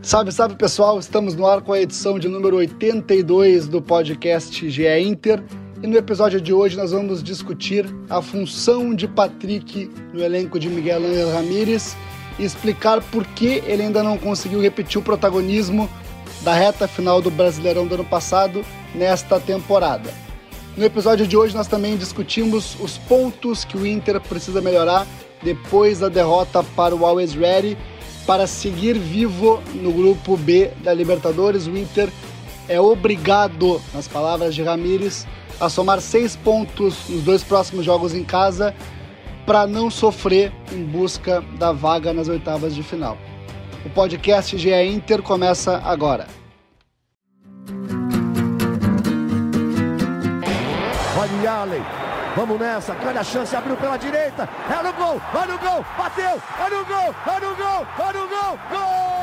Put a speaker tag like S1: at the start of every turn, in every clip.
S1: Salve, salve pessoal! Estamos no ar com a edição de número 82 do podcast GE Inter. E no episódio de hoje nós vamos discutir a função de Patrick no elenco de Miguel Ángel Ramírez e explicar por que ele ainda não conseguiu repetir o protagonismo da reta final do Brasileirão do ano passado nesta temporada. No episódio de hoje nós também discutimos os pontos que o Inter precisa melhorar depois da derrota para o Always Ready para seguir vivo no grupo B da Libertadores. O Inter é obrigado, nas palavras de Ramires, a somar seis pontos nos dois próximos jogos em casa para não sofrer em busca da vaga nas oitavas de final. O podcast GE Inter começa agora.
S2: Olha vamos nessa, grande a chance, abriu pela direita, é no gol, vai no gol, bateu, é no gol, é no gol, é no gol, gol!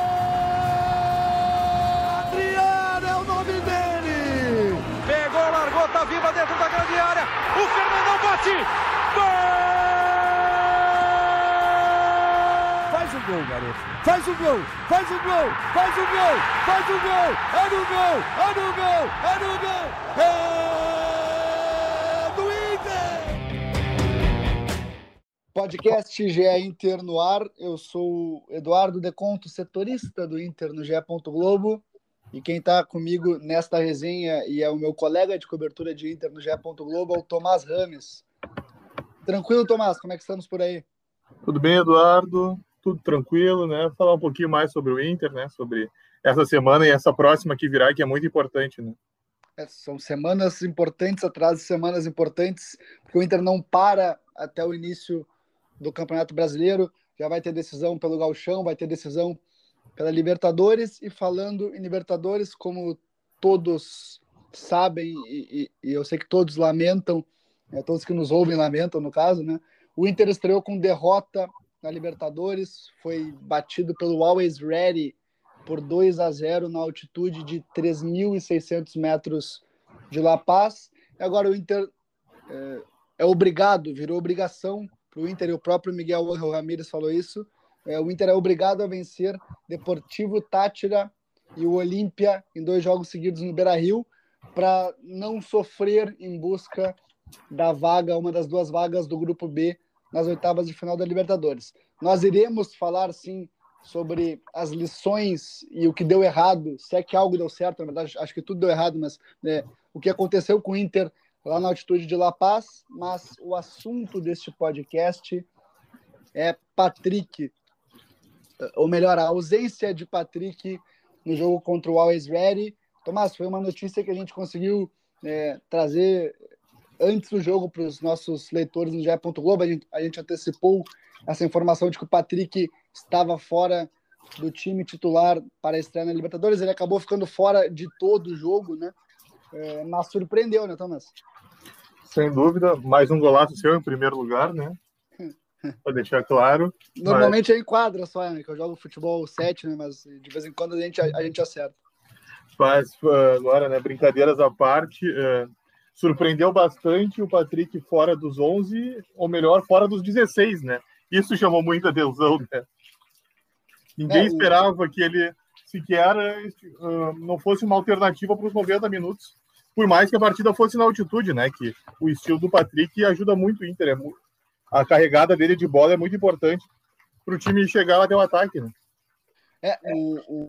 S2: Adriano é o nome dele!
S3: Pegou, largou, tá viva dentro da grande área, o Fernandão bate, gol!
S2: Faz o gol, garoto. Faz o gol, faz o gol, faz o gol, faz o gol. É no gol, é no gol, é no gol. É
S1: Podcast GE Inter no ar. Eu sou o Eduardo Deconto, setorista do Inter no GE. Globo. E quem está comigo nesta resenha e é o meu colega de cobertura de Inter no GE. Globo é o Tomás Rames. Tranquilo, Tomás? Como é que estamos por aí?
S4: Tudo bem, Eduardo? Tudo tranquilo, né? Falar um pouquinho mais sobre o Inter, né? Sobre essa semana e essa próxima que virá, que é muito importante, né?
S1: É, são semanas importantes atrás de semanas importantes, porque o Inter não para até o início do Campeonato Brasileiro. Já vai ter decisão pelo Galchão, vai ter decisão pela Libertadores. E falando em Libertadores, como todos sabem, e, e, e eu sei que todos lamentam, é, todos que nos ouvem lamentam, no caso, né? O Inter estreou com derrota na Libertadores, foi batido pelo Always Ready por 2 a 0 na altitude de 3.600 metros de La Paz. E agora o Inter é, é obrigado, virou obrigação para o Inter, e o próprio Miguel Ramírez falou isso, é, o Inter é obrigado a vencer Deportivo Tátira e o Olímpia em dois jogos seguidos no Beira-Rio para não sofrer em busca da vaga, uma das duas vagas do grupo B nas oitavas de final da Libertadores. Nós iremos falar sim sobre as lições e o que deu errado, se é que algo deu certo, na verdade, acho que tudo deu errado, mas né, o que aconteceu com o Inter lá na altitude de La Paz, mas o assunto deste podcast é Patrick, ou melhor, a ausência de Patrick no jogo contra o Always Ready. Tomás, foi uma notícia que a gente conseguiu é, trazer antes do jogo para os nossos leitores no GE. Globo. A gente, a gente antecipou essa informação de que o Patrick estava fora do time titular para a estreia na Libertadores. Ele acabou ficando fora de todo o jogo, né? É, mas surpreendeu, né, Thomas?
S4: Sem dúvida, mais um golaço seu em primeiro lugar, né? Para deixar claro.
S1: Normalmente mas... é em quadra só, né? Que eu jogo futebol 7, né? Mas de vez em quando a gente, a, a gente acerta.
S4: Mas agora, né? Brincadeiras à parte, é, surpreendeu bastante o Patrick fora dos 11, ou melhor, fora dos 16, né? Isso chamou muita atenção, né? Ninguém é, esperava que ele sequer uh, não fosse uma alternativa para os 90 minutos, por mais que a partida fosse na altitude, né? Que o estilo do Patrick ajuda muito o Inter. É a carregada dele de bola é muito importante para o time chegar até o ataque, né?
S1: É, o, o,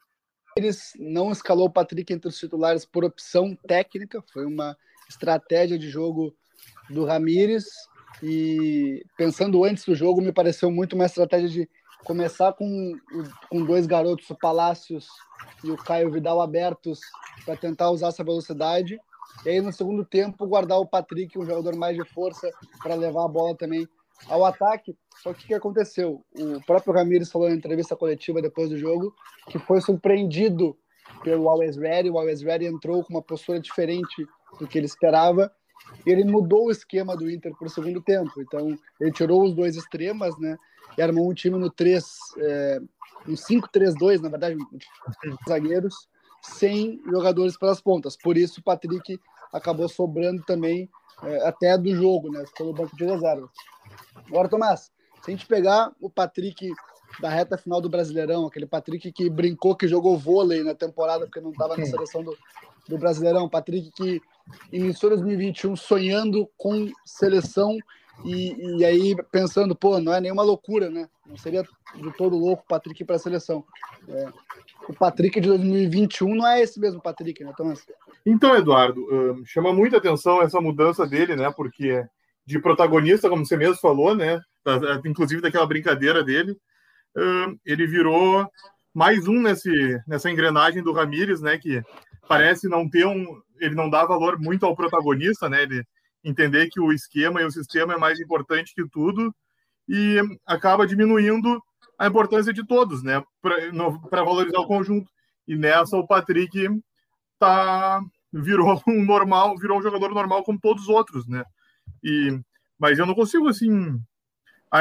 S1: eles não escalou o Patrick entre os titulares por opção técnica, foi uma estratégia de jogo do Ramires e pensando antes do jogo, me pareceu muito uma estratégia de começar com, com dois garotos, o Palácios e o Caio Vidal abertos para tentar usar essa velocidade. E aí no segundo tempo guardar o Patrick, um jogador mais de força, para levar a bola também ao ataque. Só que o que aconteceu? O próprio Ramires falou na entrevista coletiva depois do jogo que foi surpreendido pelo Always Ready. O Always Ready entrou com uma postura diferente do que ele esperava ele mudou o esquema do Inter para o segundo tempo. Então, ele tirou os dois extremas, né? E armou um time no 3, é, no 5-3-2, na verdade, zagueiros, sem jogadores pelas pontas. Por isso, o Patrick acabou sobrando também é, até do jogo, né? Ficou no banco de reserva. Agora, Tomás, se a gente pegar o Patrick da reta final do Brasileirão, aquele Patrick que brincou que jogou vôlei na temporada porque não estava na seleção do, do Brasileirão, Patrick que iniciou 2021 sonhando com seleção e, e aí pensando, pô, não é nenhuma loucura, né? Não seria de todo louco o Patrick para a seleção. É, o Patrick de 2021 não é esse mesmo Patrick, né, Thomas?
S4: Então, Eduardo, chama muita atenção essa mudança dele, né? Porque de protagonista, como você mesmo falou, né? Inclusive daquela brincadeira dele, ele virou mais um nesse, nessa engrenagem do Ramires, né? Que parece não ter um. Ele não dá valor muito ao protagonista, né? Ele entender que o esquema e o sistema é mais importante que tudo e acaba diminuindo a importância de todos, né, para valorizar o conjunto. E nessa o Patrick tá virou um normal, virou um jogador normal como todos os outros, né? E mas eu não consigo assim.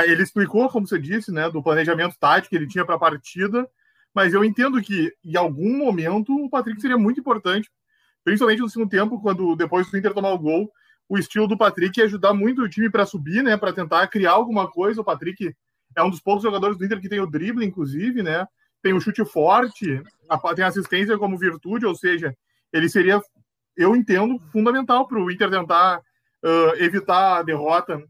S4: Ele explicou, como você disse, né, do planejamento tático que ele tinha para a partida, mas eu entendo que em algum momento o Patrick seria muito importante, principalmente no segundo tempo, quando depois do Inter tomar o gol, o estilo do Patrick ia ajudar muito o time para subir, né? Para tentar criar alguma coisa. O Patrick é um dos poucos jogadores do Inter que tem o drible, inclusive, né? Tem o chute forte, tem assistência como virtude, ou seja, ele seria, eu entendo, fundamental para o Inter tentar uh, evitar a derrota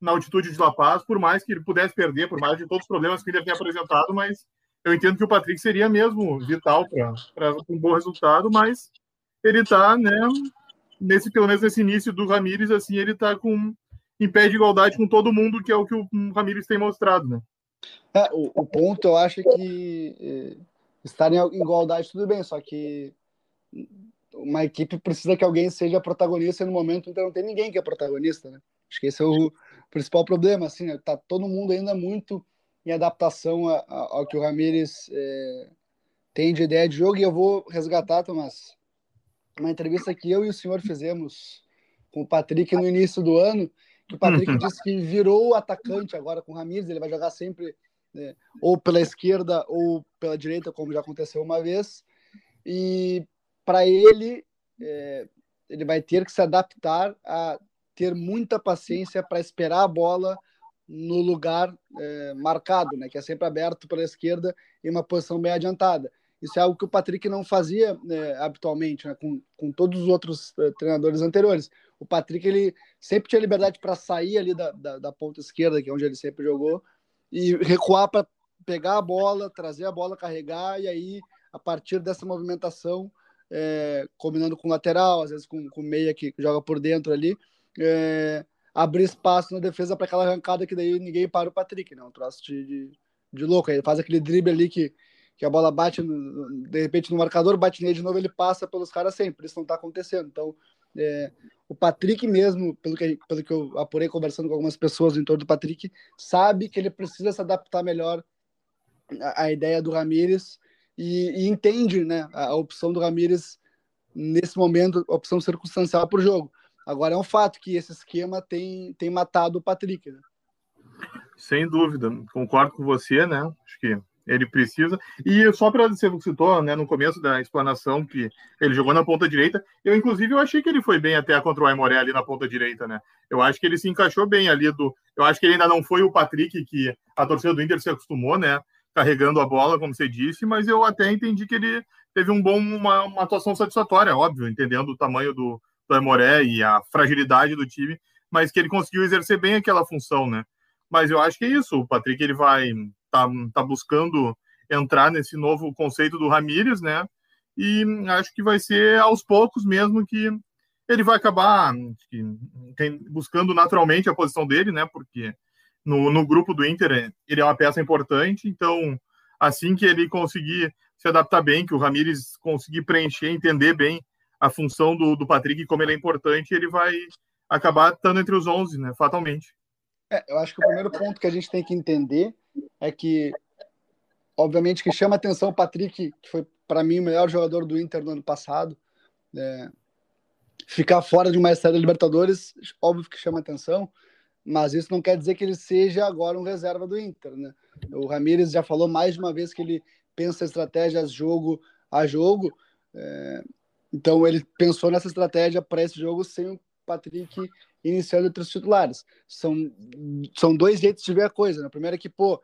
S4: na altitude de La Paz, por mais que ele pudesse perder, por mais de todos os problemas que ele tenha apresentado, mas eu entendo que o Patrick seria mesmo vital para um bom resultado, mas ele está né, nesse, pelo menos nesse início do Ramires, assim, ele está com em pé de igualdade com todo mundo, que é o que o Ramires tem mostrado, né?
S1: É, o, o, ponto eu acho que é, estar em igualdade tudo bem, só que uma equipe precisa que alguém seja protagonista no momento, então não tem ninguém que é protagonista, né? Acho que esse é o principal problema, assim, né? tá todo mundo ainda muito em adaptação a, a, ao que o Ramires é, tem de ideia de jogo, e eu vou resgatar, Tomás, uma entrevista que eu e o senhor fizemos com o Patrick no início do ano, que o Patrick uhum. disse que virou atacante agora com o Ramires, ele vai jogar sempre né, ou pela esquerda ou pela direita, como já aconteceu uma vez, e para ele, é, ele vai ter que se adaptar a ter muita paciência para esperar a bola no lugar é, marcado, né, que é sempre aberto pela esquerda em uma posição bem adiantada. Isso é algo que o Patrick não fazia né, habitualmente, né, com, com todos os outros uh, treinadores anteriores. O Patrick ele sempre tinha liberdade para sair ali da, da, da, ponta esquerda, que é onde ele sempre jogou, e recuar para pegar a bola, trazer a bola, carregar, e aí, a partir dessa movimentação, é, combinando com o lateral, às vezes com o meia que joga por dentro ali, é, abrir espaço na defesa para aquela arrancada que daí ninguém para o Patrick, né? Um troço de, de, de louco. Ele faz aquele drible ali que que a bola bate, de repente, no marcador, bate nele de novo, ele passa pelos caras sempre. Isso não está acontecendo. Então, é, o Patrick mesmo, pelo que, pelo que eu apurei conversando com algumas pessoas em torno do Patrick, sabe que ele precisa se adaptar melhor à, à ideia do Ramires e, e, entende né, a, a opção do Ramires nesse momento, a opção circunstancial para o jogo. Agora, é um fato que esse esquema tem, tem matado o Patrick. Né?
S4: Sem dúvida, concordo com você, né? Acho que ele precisa. E só para você citou, né, no começo da explanação que ele jogou na ponta direita, eu inclusive eu achei que ele foi bem até contra o Aimoré ali na ponta direita, né? Eu acho que ele se encaixou bem ali do, eu acho que ele ainda não foi o Patrick que a torcida do Inter se acostumou, né, carregando a bola, como você disse, mas eu até entendi que ele teve um bom uma, uma atuação satisfatória, óbvio, entendendo o tamanho do, do Aimoré e a fragilidade do time, mas que ele conseguiu exercer bem aquela função, né? Mas eu acho que é isso, o Patrick ele vai tá, tá buscando entrar nesse novo conceito do Ramírez, né? E acho que vai ser aos poucos mesmo que ele vai acabar buscando naturalmente a posição dele, né? Porque no, no grupo do Inter ele é uma peça importante, então assim que ele conseguir se adaptar bem, que o Ramires conseguir preencher, entender bem a função do, do Patrick e como ele é importante, ele vai acabar estando entre os 11, né? Fatalmente.
S1: É, eu acho que o primeiro ponto que a gente tem que entender é que, obviamente, que chama atenção o Patrick, que foi, para mim, o melhor jogador do Inter no ano passado. É, ficar fora de uma série de Libertadores, óbvio que chama atenção, mas isso não quer dizer que ele seja agora um reserva do Inter, né? O Ramires já falou mais de uma vez que ele pensa estratégias jogo a jogo, é, então ele pensou nessa estratégia para esse jogo sem o Patrick iniciando entre os titulares. São, são dois jeitos de ver a coisa. Né? O primeiro é que, pô,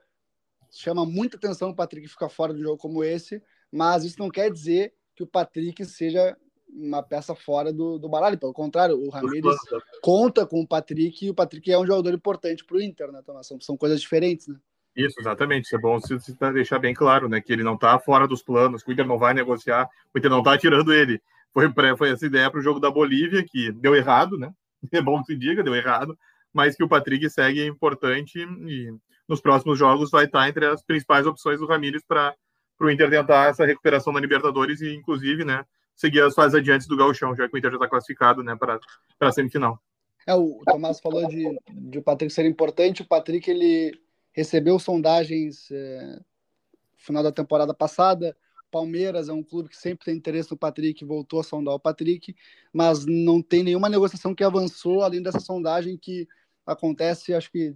S1: chama muita atenção o Patrick ficar fora de um jogo como esse, mas isso não quer dizer que o Patrick seja uma peça fora do, do baralho. Pelo contrário, o Ramires conta com o Patrick e o Patrick é um jogador importante para o Inter, né, Tomás? São, são coisas diferentes, né?
S4: Isso, exatamente. Isso é bom se, se deixar bem claro, né? Que ele não está fora dos planos, que o Inter não vai negociar, o Inter não está tirando ele. Foi, foi essa ideia para o jogo da Bolívia, que deu errado, né? É bom que se diga, deu errado, mas que o Patrick segue importante e nos próximos jogos vai estar entre as principais opções do Ramires para o Inter tentar essa recuperação da Libertadores e, inclusive, né, seguir as fases adiantes do Gauchão, já que o Inter já está classificado né, para a semifinal.
S1: É, o Tomás falou de, de o Patrick ser importante. O Patrick ele recebeu sondagens é, no final da temporada passada. Palmeiras é um clube que sempre tem interesse no Patrick, voltou a sondar o Patrick, mas não tem nenhuma negociação que avançou além dessa sondagem que acontece, acho que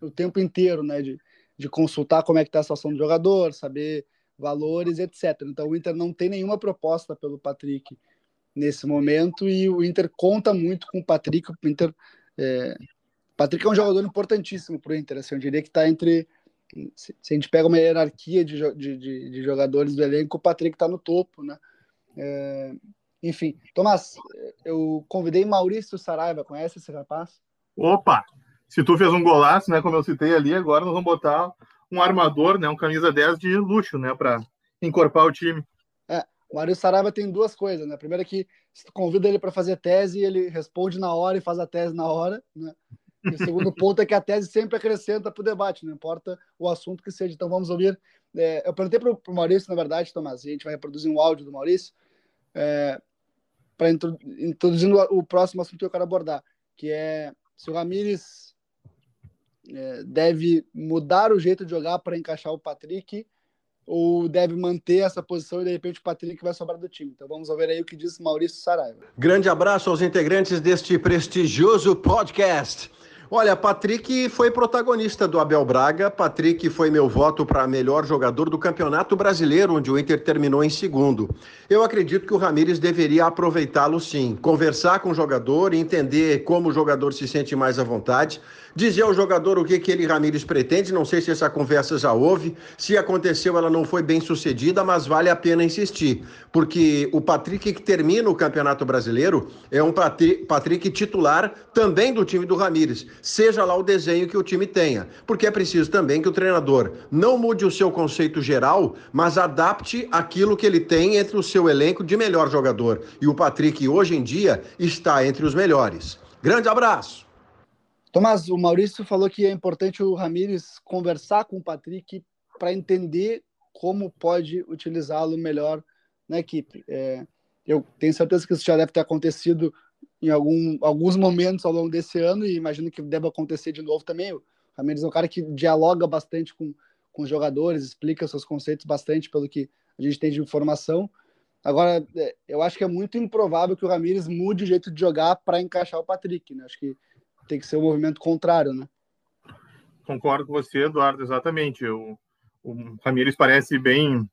S1: o tempo inteiro, né? De, de consultar como é que está a situação do jogador, saber valores, etc. Então o Inter não tem nenhuma proposta pelo Patrick nesse momento e o Inter conta muito com o Patrick. O Inter, é... Patrick é um jogador importantíssimo para o Inter. Assim, eu diria que está entre se, a gente pega uma hierarquia de, de, de, de jogadores do elenco, o Patrick está no topo, né? É... enfim, Tomás, eu convidei Maurício Saraiva, conhece esse rapaz?
S4: Opa! Se tu fez um golaço, né, como eu citei ali, agora nós vamos botar um armador, né, um camisa 10 de luxo, né, para encorpar o time.
S1: É, o Mário Saraiva tem duas coisas, né? A primeira é que se tu convida ele para fazer tese, ele responde na hora e faz a tese na hora, né? E o segundo ponto é que a tese sempre acrescenta para o debate, não importa o assunto que seja. Então vamos ouvir. É, eu perguntei para o Maurício, na verdade, Tomás, e a gente vai reproduzir um áudio do Maurício, é, para introduzir o próximo assunto que eu quero abordar, que é se o Ramires é, deve mudar o jeito de jogar para encaixar o Patrick ou deve manter essa posição e de repente o Patrick vai sobrar do time. Então vamos ver aí o que diz Maurício Saraiva.
S2: Grande abraço aos integrantes deste prestigioso podcast. Olha, Patrick foi protagonista do Abel Braga. Patrick foi meu voto para melhor jogador do Campeonato Brasileiro, onde o Inter terminou em segundo. Eu acredito que o Ramires deveria aproveitá-lo sim, conversar com o jogador, entender como o jogador se sente mais à vontade dizer ao jogador o que, que ele, Ramires, pretende. Não sei se essa conversa já houve. Se aconteceu, ela não foi bem sucedida, mas vale a pena insistir. Porque o Patrick que termina o Campeonato Brasileiro é um Patrick titular também do time do Ramires, seja lá o desenho que o time tenha. Porque é preciso também que o treinador não mude o seu conceito geral, mas adapte aquilo que ele tem entre o seu elenco de melhor jogador. E o Patrick, hoje em dia, está entre os melhores. Grande abraço!
S1: Tomás, o Maurício falou que é importante o Ramires conversar com o Patrick para entender como pode utilizá-lo melhor na equipe. É, eu tenho certeza que isso já deve ter acontecido em algum, alguns momentos ao longo desse ano e imagino que deve acontecer de novo também. O Ramires é um cara que dialoga bastante com, com os jogadores, explica seus conceitos bastante pelo que a gente tem de informação. Agora, é, eu acho que é muito improvável que o Ramires mude o jeito de jogar para encaixar o Patrick. Né? Acho que tem que ser o um movimento contrário, né?
S4: Concordo com você, Eduardo, exatamente. O, o Ramires parece bem.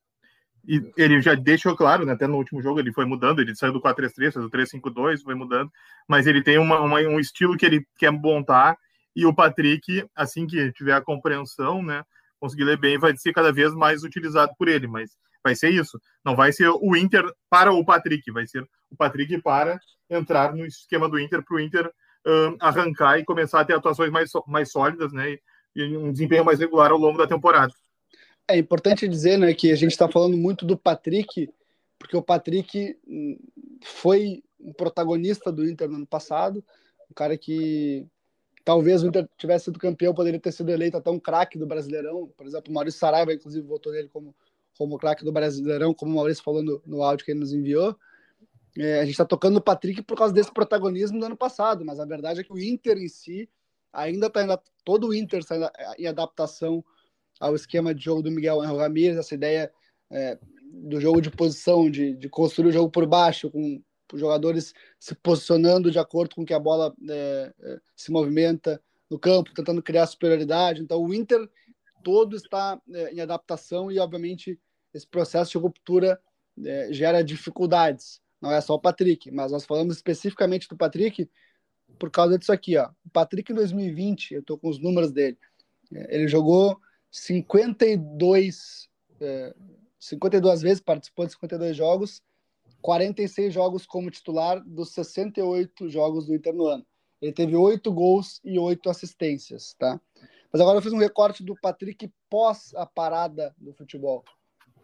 S4: E ele já deixou claro, né, até no último jogo ele foi mudando, ele saiu do 4-3-3, saiu do 3-5-2, foi mudando, mas ele tem uma, uma, um estilo que ele quer montar e o Patrick, assim que tiver a compreensão, né, conseguir ler bem, vai ser cada vez mais utilizado por ele, mas vai ser isso. Não vai ser o Inter para o Patrick, vai ser o Patrick para entrar no esquema do Inter para o Inter uh, arrancar e começar a ter atuações mais, mais sólidas, né? E, um desempenho mais regular ao longo da temporada.
S1: É importante dizer, né, que a gente está falando muito do Patrick, porque o Patrick hum, foi um protagonista do Inter no ano passado, um cara que talvez o Inter tivesse sido campeão, poderia ter sido eleito até um craque do Brasileirão. Por exemplo, o Maurício Saraiva, inclusive, votou nele como, como craque do Brasileirão, como o Maurício falou no, no áudio que ele nos enviou. É, a gente está tocando no Patrick por causa desse protagonismo do ano passado, mas a verdade é que o Inter em si ainda está todo o Inter está em adaptação ao esquema de jogo do Miguel Angel essa ideia é, do jogo de posição, de, de, construir o jogo por baixo, com jogadores se posicionando de acordo com que a bola é, é, se movimenta no campo, tentando criar superioridade. Então o Inter todo está é, em adaptação e, obviamente, esse processo de ruptura é, gera dificuldades não é só o Patrick, mas nós falamos especificamente do Patrick por causa disso aqui, ó. O Patrick em 2020, eu tô com os números dele. É, ele jogou 52, é, 52 vezes, participou de 52 jogos, 46 jogos como titular dos 68 jogos do Inter no ano. Ele teve oito gols e oito assistências, tá? Mas agora eu fiz um recorte do Patrick pós a parada do futebol.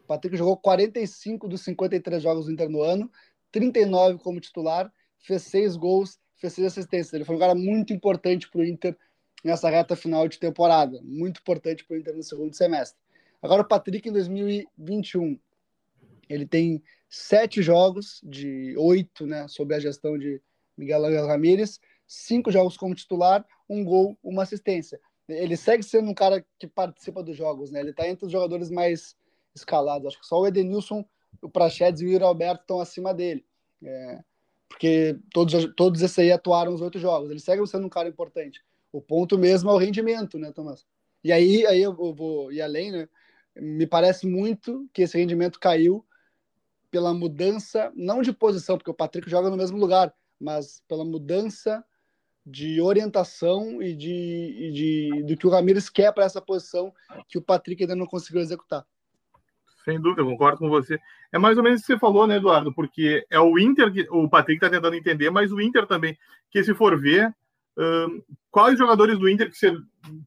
S1: O Patrick jogou 45 dos 53 jogos do Inter no ano, 39 como titular, fez seis gols, fez seis assistências. Ele foi um cara muito importante para o Inter nessa reta final de temporada, muito importante para o Inter no segundo semestre. Agora o Patrick em 2021, ele tem sete jogos de oito, né, sob a gestão de Miguel Angel Ramírez, cinco jogos como titular, um gol, uma assistência. Ele segue sendo um cara que participa dos jogos, né? Ele está entre os jogadores mais escalados. Acho que só o Edenilson, o Prachedes e o Yuri Alberto estão acima dele. É, porque todos, todos esses aí atuaram nos oito jogos. Ele segue sendo um cara importante. O ponto mesmo é o rendimento, né, Tomás? E aí, aí eu vou ir além, né? Me parece muito que esse rendimento caiu pela mudança, não de posição, porque o Patrick joga no mesmo lugar, mas pela mudança de orientação e de, e de do que o Ramires quer para essa posição que o Patrick ainda não conseguiu executar.
S4: Sem dúvida, concordo com você. É mais ou menos o que você falou, né, Eduardo? Porque é o Inter que o Patrick está tentando entender, mas o Inter também, que se for ver, quais jogadores do Inter que você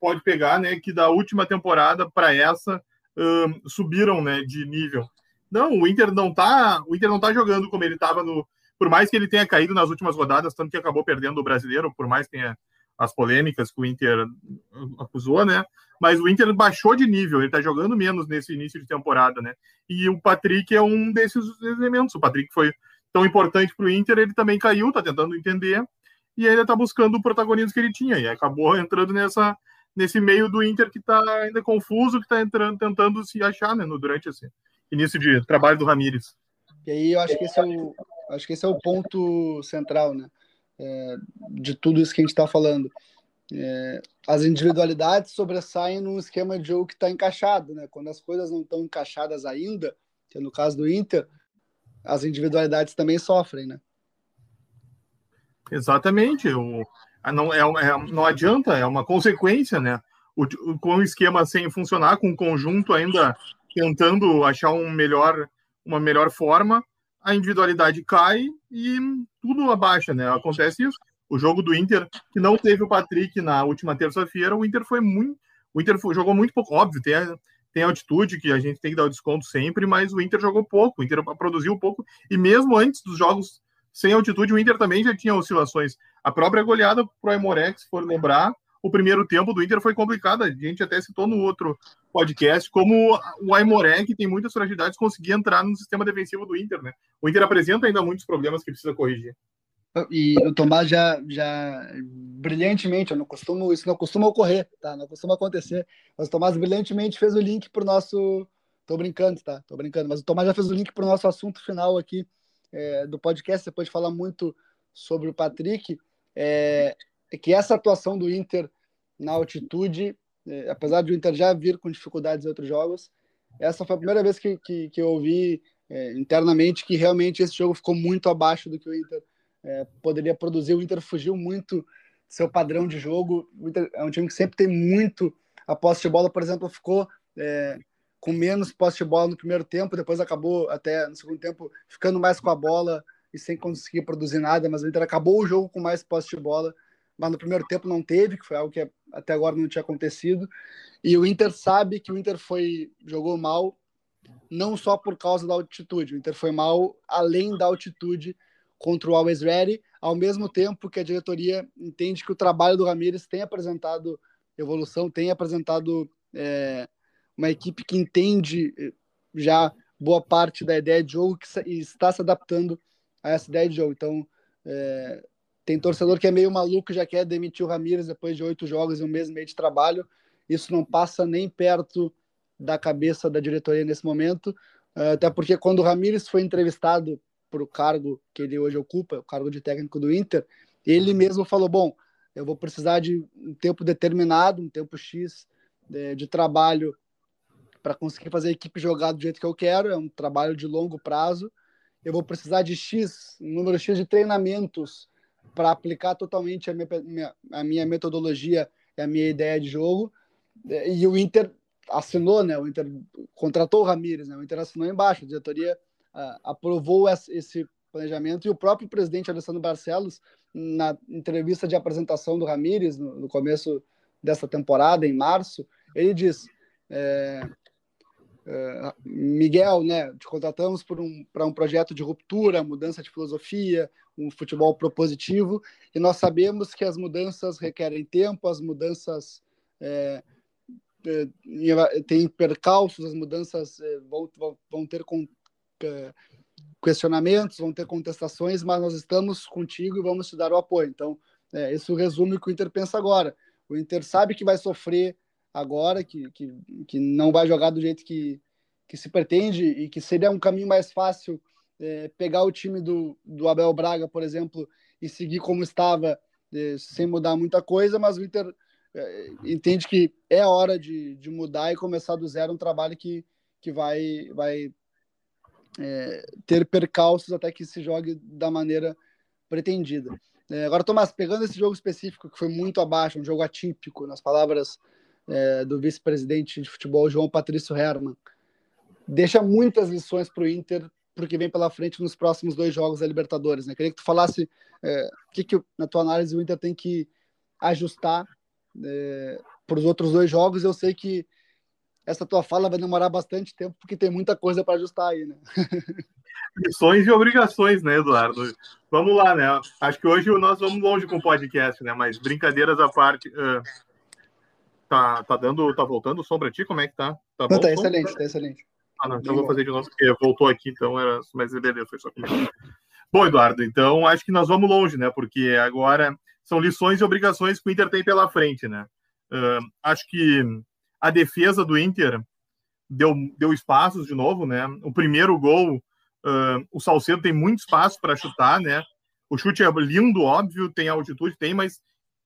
S4: pode pegar, né, que da última temporada para essa um, subiram, né, de nível? Não, o Inter não tá, o Inter não tá jogando como ele estava no por mais que ele tenha caído nas últimas rodadas, tanto que acabou perdendo o brasileiro, por mais que tenha as polêmicas que o Inter acusou, né? Mas o Inter baixou de nível, ele tá jogando menos nesse início de temporada, né? E o Patrick é um desses elementos. O Patrick foi tão importante para o Inter, ele também caiu, tá tentando entender, e ainda tá buscando o protagonismo que ele tinha, e acabou entrando nessa nesse meio do Inter que tá ainda confuso, que tá entrando, tentando se achar, né, no, durante esse início de trabalho do Ramires.
S1: E aí eu acho que esse é o, acho que esse é o ponto central, né? É, de tudo isso que a gente está falando. É, as individualidades sobressaem num esquema de jogo que está encaixado, né? Quando as coisas não estão encaixadas ainda, que é no caso do Inter, as individualidades também sofrem, né?
S4: Exatamente. O, não, é, é, não adianta, é uma consequência, né? O, com o esquema sem funcionar, com o conjunto ainda tentando achar um melhor uma melhor forma, a individualidade cai e tudo abaixa, né? Acontece isso. O jogo do Inter, que não teve o Patrick na última terça-feira, o Inter foi muito. O Inter jogou muito pouco, óbvio, tem, tem altitude que a gente tem que dar o desconto sempre, mas o Inter jogou pouco, o Inter produziu pouco, e mesmo antes dos jogos sem altitude, o Inter também já tinha oscilações. A própria goleada pro Aimoré, se for lembrar, o primeiro tempo do Inter foi complicado. A gente até citou no outro podcast como o Aimoré, que tem muitas fragilidades, conseguia entrar no sistema defensivo do Inter, né? O Inter apresenta ainda muitos problemas que precisa corrigir.
S1: E o Tomás já, já brilhantemente, eu não costumo, isso não costuma ocorrer, tá? Não costuma acontecer. Mas o Tomás brilhantemente fez o link para o nosso. Tô brincando, tá? Tô brincando, mas o Tomás já fez o link para o nosso assunto final aqui é, do podcast, depois de falar muito sobre o Patrick. É, é que essa atuação do Inter na altitude, é, apesar de o Inter já vir com dificuldades em outros jogos, essa foi a primeira vez que, que, que eu ouvi é, internamente que realmente esse jogo ficou muito abaixo do que o Inter é, poderia produzir. O Inter fugiu muito do seu padrão de jogo. O Inter é um time que sempre tem muito a posse de bola, por exemplo, ficou é, com menos posse de bola no primeiro tempo, depois acabou até no segundo tempo ficando mais com a bola e sem conseguir produzir nada, mas o Inter acabou o jogo com mais posse de bola mas no primeiro tempo não teve, que foi algo que até agora não tinha acontecido. E o Inter sabe que o Inter foi jogou mal não só por causa da altitude, o Inter foi mal além da altitude contra o Always Ready, ao mesmo tempo que a diretoria entende que o trabalho do Ramires tem apresentado evolução, tem apresentado é, uma equipe que entende eh, já boa parte da ideia de jogo que está se adaptando a essa ideia de jogo. Então, é, tem torcedor que é meio maluco já quer demitir o Ramires depois de oito jogos e um mês e meio de trabalho. Isso não passa nem perto da cabeça da diretoria nesse momento, eh, até porque quando o Ramires foi entrevistado para o cargo que ele hoje ocupa, o cargo de técnico do Inter, ele mesmo falou: bom, eu vou precisar de um tempo determinado, um tempo X de trabalho para conseguir fazer a equipe jogar do jeito que eu quero, é um trabalho de longo prazo. Eu vou precisar de X, número X de treinamentos para aplicar totalmente a minha, a minha metodologia e a minha ideia de jogo. E o Inter assinou, né? O Inter contratou o Ramires, né? O Inter assinou embaixo, a diretoria uh, aprovou esse planejamento e o próprio presidente Alessandro Barcelos, na entrevista de apresentação do Ramires no, no começo dessa temporada, em março, ele diz: é, é, Miguel, né, te contratamos para um, um projeto de ruptura, mudança de filosofia, um futebol propositivo, e nós sabemos que as mudanças requerem tempo, as mudanças é, é, têm percalços, as mudanças é, vão, vão, ter com, questionamentos, vão ter contestações, mas nós estamos contigo e vamos te dar o apoio. Então, é, isso resume o que o Inter pensa agora. O Inter sabe que vai sofrer agora, que, que, que não vai jogar do jeito que, que se pretende e que seria um caminho mais fácil é, pegar o time do, do Abel Braga, por exemplo, e seguir como estava, é, sem mudar muita coisa, mas o Inter é, entende que é hora de, de mudar e começar do zero um trabalho que, que vai, vai é, ter percalços até que se jogue da maneira pretendida. É, agora, Tomás, pegando esse jogo específico, que foi muito abaixo, um jogo atípico, nas palavras é, do vice-presidente de futebol, João Patrício Herman, deixa muitas lições para o Inter, porque vem pela frente nos próximos dois jogos da Libertadores. Né? Queria que tu falasse é, o que, que, na tua análise, o Inter tem que ajustar é, para os outros dois jogos. Eu sei que essa tua fala vai demorar bastante tempo, porque tem muita coisa para ajustar aí, né?
S4: Missões e obrigações, né, Eduardo? Vamos lá, né? Acho que hoje nós vamos longe com o podcast, né? Mas brincadeiras à parte. Uh, tá, tá dando, tá voltando o som pra ti? Como é que tá?
S1: Tá, não, tá excelente, tá excelente.
S4: Ah, não, então vou fazer de novo, porque voltou aqui, então era. Mas beleza, foi só comigo. Bom, Eduardo, então acho que nós vamos longe, né? Porque agora são lições e obrigações que o Inter tem pela frente, né? Uh, acho que a defesa do Inter deu, deu espaços de novo, né? O primeiro gol, uh, o Salcedo tem muito espaço para chutar, né? O chute é lindo, óbvio, tem altitude, tem, mas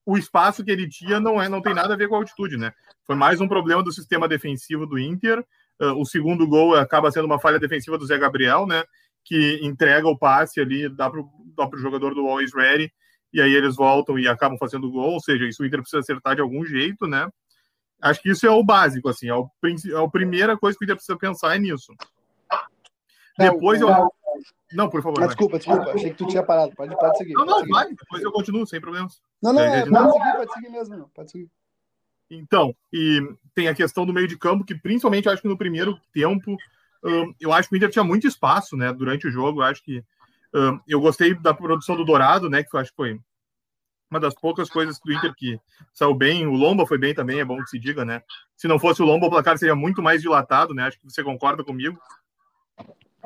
S4: o espaço que ele tinha não é, não tem nada a ver com a altitude, né? Foi mais um problema do sistema defensivo do Inter. Uh, o segundo gol acaba sendo uma falha defensiva do Zé Gabriel, né? Que entrega o passe ali, dá para o jogador do Always Ready, e aí eles voltam e acabam fazendo o gol. Ou seja, isso o Inter precisa acertar de algum jeito, né? Acho que isso é o básico, assim, é, o, é a primeira coisa que a gente precisa pensar é nisso. Depois eu. Não, por favor.
S1: desculpa, desculpa. Achei que tu tinha parado. Pode, pode seguir.
S4: Não, não,
S1: seguir.
S4: vai. Depois eu continuo, sem problemas.
S1: Não, não, é, pode seguir, pode seguir mesmo. Não. Pode seguir.
S4: Então, e tem a questão do meio de campo, que principalmente acho que no primeiro tempo, um, eu acho que o Inter tinha muito espaço, né, durante o jogo. Eu acho que um, eu gostei da produção do Dourado, né, que eu acho que foi uma das poucas coisas do Inter que saiu bem. O Lomba foi bem também, é bom que se diga, né? Se não fosse o Lomba, o placar seria muito mais dilatado, né? Acho que você concorda comigo.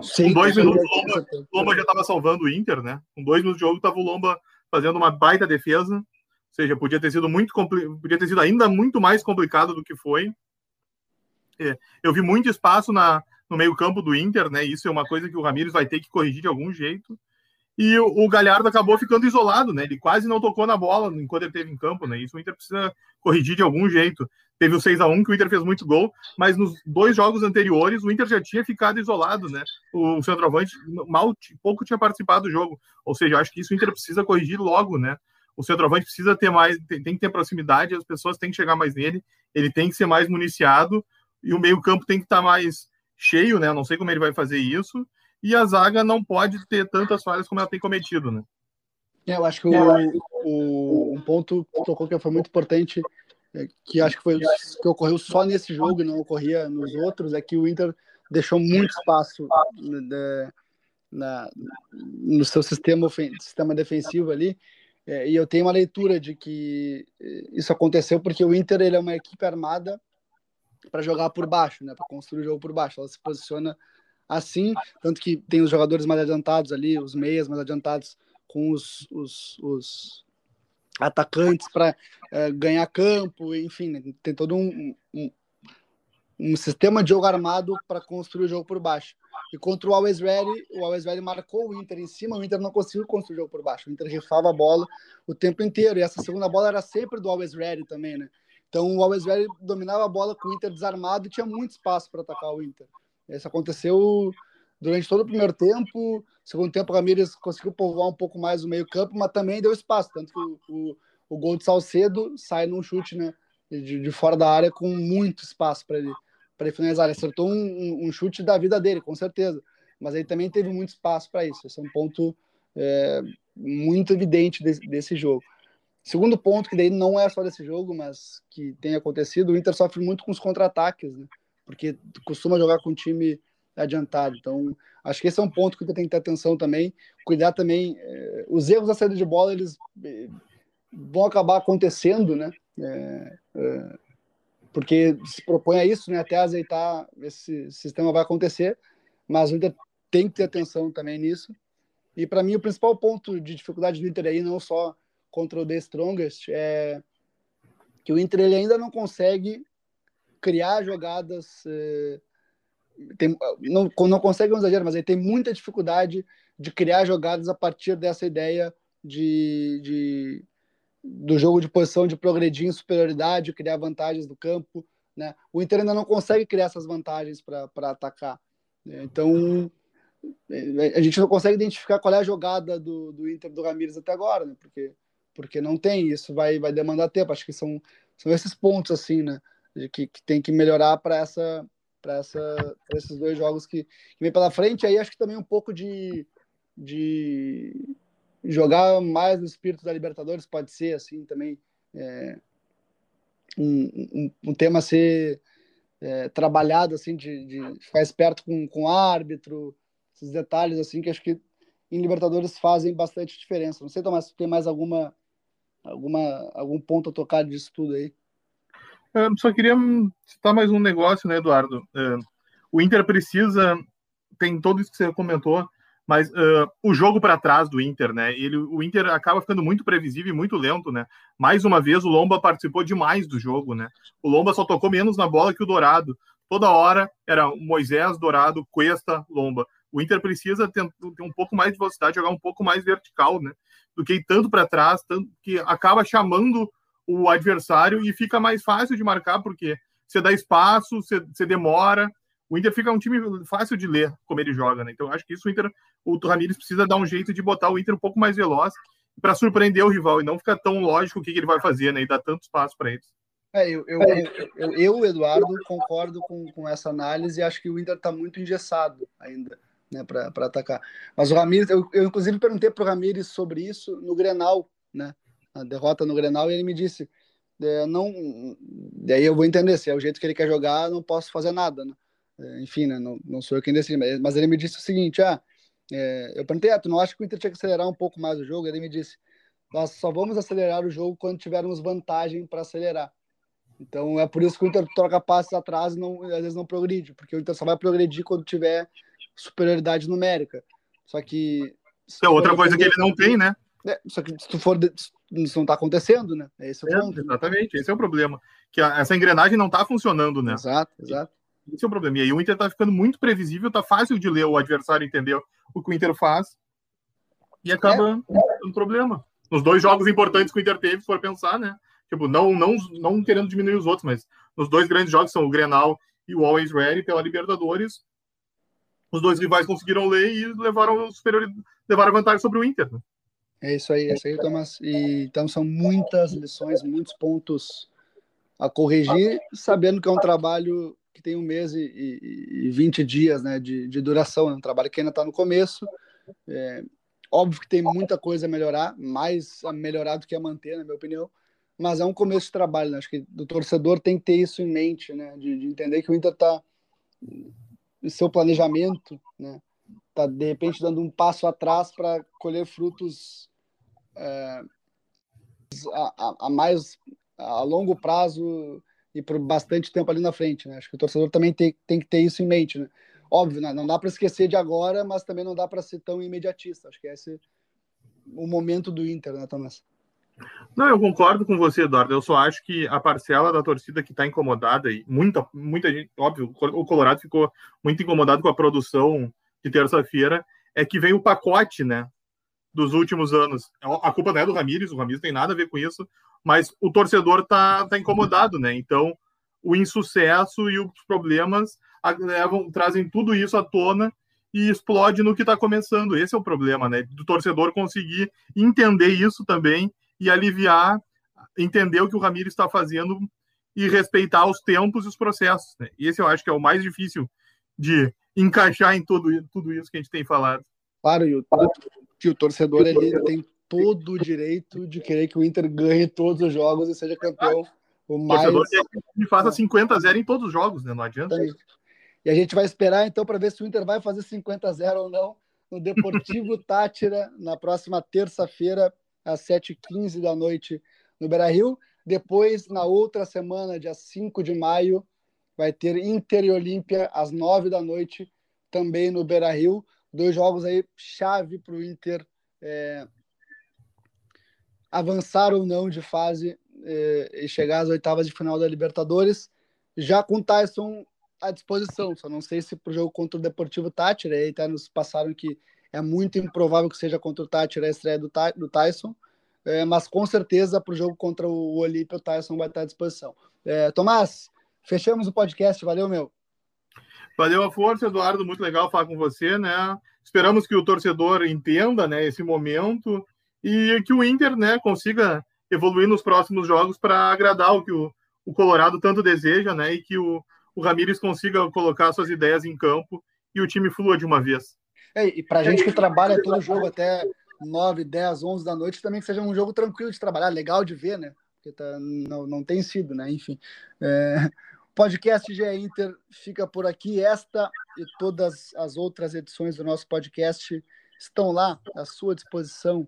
S4: Sim, Com dois minutos, o Lomba, Lomba já estava salvando o Inter, né? Com dois minutos de jogo, estava o Lomba fazendo uma baita defesa. Ou seja, podia ter sido muito podia ter sido ainda muito mais complicado do que foi. É, eu vi muito espaço na, no meio-campo do Inter, né? Isso é uma coisa que o Ramires vai ter que corrigir de algum jeito. E o, Galhardo acabou ficando isolado, né? Ele quase não tocou na bola enquanto ele esteve em campo, né? Isso o Inter precisa corrigir de algum jeito. Teve o 6 a 1 que o Inter fez muito gol, mas nos dois jogos anteriores o Inter já tinha ficado isolado, né? O centroavante mal pouco tinha participado do jogo. Ou seja, acho que isso o Inter precisa corrigir logo, né? O centroavante precisa ter mais, tem, tem que ter proximidade, as pessoas têm que chegar mais nele, ele tem que ser mais municiado e o meio-campo tem que estar mais cheio, né? Não sei como ele vai fazer isso e a zaga não pode ter tantas falhas como ela tem cometido, né?
S1: É, eu acho que o, o, um ponto que tocou que foi muito importante, é, que acho que foi que ocorreu só nesse jogo e não ocorria nos outros, é que o Inter deixou muito espaço né, na, no seu sistema, sistema defensivo ali. É, e eu tenho uma leitura de que é, isso aconteceu porque o Inter ele é uma equipe armada para jogar por baixo, né, para construir o jogo por baixo. Ela se posiciona assim, tanto que tem os jogadores mais adiantados ali, os meias mais adiantados com os, os, os atacantes para é, ganhar campo, enfim, né? tem todo um, um, um, sistema de jogo armado para construir o jogo por baixo. E contra o Always Ready, o Always Ready marcou o Inter em cima, o Inter não conseguiu construir o jogo por baixo. O Inter rifava a bola o tempo inteiro, e essa segunda bola era sempre do Always Ready também, né? Então o Always Ready dominava a bola com o Inter desarmado e tinha muito espaço para atacar o Inter. Isso aconteceu durante todo o primeiro tempo. Segundo tempo, o Ramires conseguiu povoar um pouco mais o meio-campo, mas também deu espaço. Tanto que o, o, o, gol de Salcedo sai num chute né, de, de fora da área com muito espaço para ele ele finalizar. Ele acertou um, um, chute da vida dele, com certeza, mas ele também teve muito espaço para isso. Esse é um ponto é, muito evidente desse, desse jogo. Segundo ponto, que daí não é só desse jogo, mas que tem acontecido, o Inter sofre muito com os contra-ataques, né? Porque costuma jogar com o time adiantado. Então, acho que esse é um ponto que Inter tem que ter atenção também. Cuidar também. É, os erros da saída de bola, eles é, vão acabar acontecendo, né? É, é, porque se propõe a isso, né? Até azeitar esse sistema vai acontecer, mas o Inter tem que ter atenção também nisso. E para mim o principal ponto de dificuldade do Inter aí não só contra o The Strongest é que o Inter ele ainda não consegue criar jogadas é, tem, não, não consegue um exagero, mas ele tem muita dificuldade de criar jogadas a partir dessa ideia de, de do jogo de posição de progredir em superioridade, criar vantagens no campo. Né? O Inter ainda não consegue criar essas vantagens para atacar. Né? Então, a gente não consegue identificar qual é a jogada do, do Inter do Ramires até agora, né? porque, porque não tem. Isso vai, vai demandar tempo. Acho que são, são esses pontos assim, né? Que, que tem que melhorar para essa para esses dois jogos que, que vem pela frente. Aí acho que também um pouco de, de jogar mais no espírito da Libertadores pode ser assim também é, um, um, um, tema a ser é, trabalhado assim de, de, ficar esperto com, com árbitro esses detalhes assim que acho que em Libertadores fazem bastante diferença. Não sei Tomás se tem mais alguma alguma algum ponto a tocar disso tudo aí
S4: só queria citar mais um negócio né Eduardo o Inter precisa tem tudo isso que você comentou mas uh, o jogo para trás do Inter, né? Ele, o Inter acaba ficando muito previsível e muito lento, né? Mais uma vez, o Lomba participou demais do jogo, né? O Lomba só tocou menos na bola que o Dourado. Toda hora era Moisés, Dourado, Cuesta, Lomba. O Inter precisa ter, ter um pouco mais de velocidade, jogar um pouco mais vertical, né? Do que ir tanto para trás, tanto que acaba chamando o adversário e fica mais fácil de marcar, porque você dá espaço, você, você demora, o Inter fica um time fácil de ler como ele joga, né? Então acho que isso o Inter, o Ramires precisa dar um jeito de botar o Inter um pouco mais veloz para surpreender o rival e não ficar tão lógico o que, que ele vai fazer, né? E dar tanto espaço para eles.
S1: É, eu, eu, eu, eu, Eduardo, concordo com, com essa análise e acho que o Inter está muito engessado ainda né, para atacar. Mas o Ramires, eu, eu inclusive perguntei para o Ramires sobre isso no Grenal, né? A derrota no Grenal, e ele me disse: é, não. Daí eu vou entender, se é o jeito que ele quer jogar, não posso fazer nada, né? É, enfim, né, não, não sou eu quem decide, mas ele me disse o seguinte: ah, é, eu perguntei, ah, tu não acha que o Inter tinha que acelerar um pouco mais o jogo? Ele me disse: nós só vamos acelerar o jogo quando tivermos vantagem para acelerar. Então é por isso que o Inter troca passos atrás e não, às vezes não progride, porque o Inter só vai progredir quando tiver superioridade numérica. Só que.
S4: É outra coisa que ele não tem, né?
S1: É, só que se tu for. Isso não está acontecendo, né?
S4: É esse é, ponto. Exatamente, esse é o problema. Que a, essa engrenagem não está funcionando, né?
S1: Exato, exato.
S4: Esse é o problema. E aí o Inter tá ficando muito previsível, tá fácil de ler o adversário entender o que o Inter faz. E acaba é. um problema. Nos dois jogos importantes que o Inter teve, se for pensar, né? Tipo, não, não, não querendo diminuir os outros, mas nos dois grandes jogos são o Grenal e o Always Ready pela Libertadores. Os dois rivais conseguiram ler e levaram superior, levaram vantagem sobre o Inter. Né?
S1: É isso aí, é isso aí, Thomas. E, então são muitas lições, muitos pontos a corrigir, sabendo que é um trabalho que tem um mês e, e, e 20 dias né, de, de duração, é um trabalho que ainda está no começo. É, óbvio que tem muita coisa a melhorar, mais a melhorar do que a manter, na minha opinião, mas é um começo de trabalho. Né? Acho que o torcedor tem que ter isso em mente, né? de, de entender que o Inter está, seu planejamento, né? está de repente dando um passo atrás para colher frutos é, a, a, mais a longo prazo e por bastante tempo ali na frente, né? Acho que o torcedor também tem, tem que ter isso em mente, né? Óbvio, né? não dá para esquecer de agora, mas também não dá para ser tão imediatista. Acho que esse é o momento do Inter, né, Thomas?
S4: Não, eu concordo com você, Eduardo. Eu só acho que a parcela da torcida que está incomodada, e muita, muita gente, óbvio, o Colorado ficou muito incomodado com a produção de terça-feira, é que vem o pacote, né, dos últimos anos. A culpa não é do Ramires, o Ramires tem nada a ver com isso, mas o torcedor tá, tá incomodado, né? Então, o insucesso e os problemas levam, trazem tudo isso à tona e explode no que está começando. Esse é o problema, né? Do torcedor conseguir entender isso também e aliviar, entender o que o Ramiro está fazendo e respeitar os tempos e os processos. Né? Esse eu acho que é o mais difícil de encaixar em tudo, tudo isso que a gente tem falado.
S1: Claro, e o, que o torcedor ele tem todo o direito de querer que o Inter ganhe todos os jogos e seja campeão. O mais... torcedor
S4: que faça 50 a 0 em todos os jogos, né? Não adianta.
S1: E a gente vai esperar então para ver se o Inter vai fazer 50 a 0 ou não no Deportivo Tátira na próxima terça-feira às 7h15 da noite no Beira-Rio. Depois, na outra semana, dia 5 de maio, vai ter Inter e Olímpia às 9 da noite, também no Beira-Rio. Dois jogos aí chave para o Inter é, avançar ou não de fase é, e chegar às oitavas de final da Libertadores. Já com Tyson à disposição. Só não sei se para o jogo contra o Deportivo Tátira, aí tá, nos passaram que é muito improvável que seja contra o Tátira a estreia do, do Tyson, é, mas com certeza para o jogo contra o Olímpio, o Tyson vai estar à disposição. É, Tomás, fechamos o podcast, valeu, meu.
S4: Valeu a força, Eduardo, muito legal falar com você, né? Esperamos que o torcedor entenda, né, esse momento e que o Inter, né, consiga evoluir nos próximos jogos para agradar o que o, o Colorado tanto deseja, né, e que o, o Ramires consiga colocar suas ideias em campo e o time flua de uma vez.
S1: É, e para a gente que trabalha todo jogo até 9, 10, 11 da noite, também que seja um jogo tranquilo de trabalhar, legal de ver, né? Porque tá, não, não tem sido, né? Enfim. É, podcast GE Inter fica por aqui. Esta e todas as outras edições do nosso podcast estão lá à sua disposição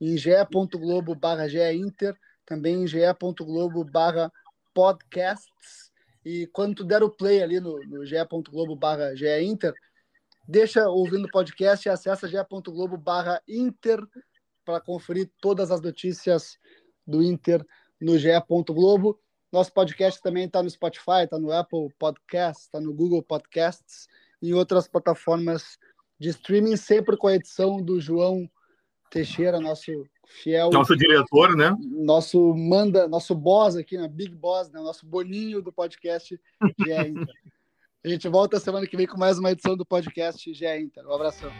S1: em ge.globo barra Inter, também em ge.globo barra podcasts e quando tu der o play ali no, no ge.globo barra Inter, deixa ouvindo o podcast e acessa ge.globo barra Inter para conferir todas as notícias do Inter no ge.globo. Nosso podcast também está no Spotify, está no Apple Podcasts, está no Google Podcasts e outras plataformas de streaming, sempre com a edição do João Teixeira, nosso fiel.
S4: Nosso diretor, né?
S1: Nosso manda, nosso boss aqui, né? Big Boss, né? Nosso boninho do podcast GE Inter. A gente volta semana que vem com mais uma edição do podcast GE Inter. Um abração.